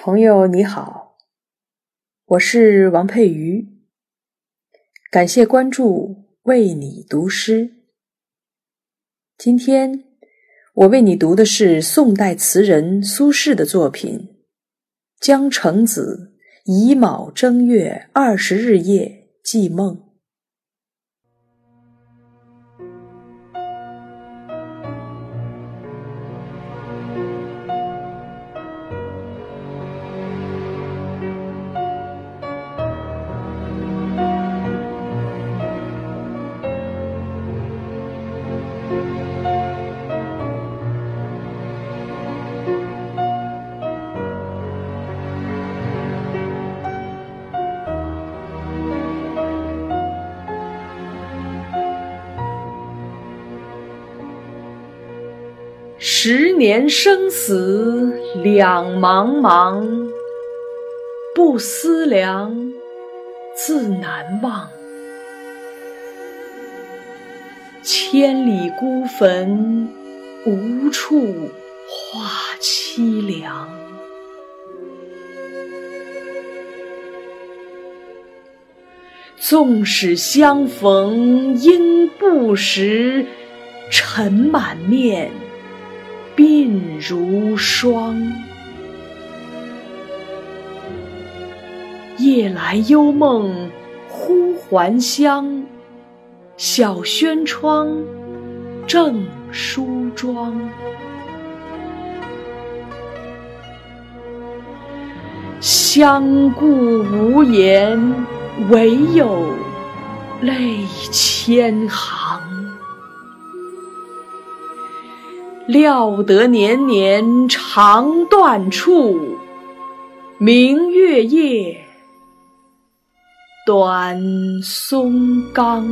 朋友你好，我是王佩瑜，感谢关注，为你读诗。今天我为你读的是宋代词人苏轼的作品《江城子·乙卯正月二十日夜寄梦》。十年生死两茫茫，不思量，自难忘。千里孤坟，无处话凄凉。纵使相逢应不识，尘满面。鬓如霜，夜来幽梦忽还乡。小轩窗，正梳妆。相顾无言，唯有泪千行。料得年年肠断处，明月夜，短松冈。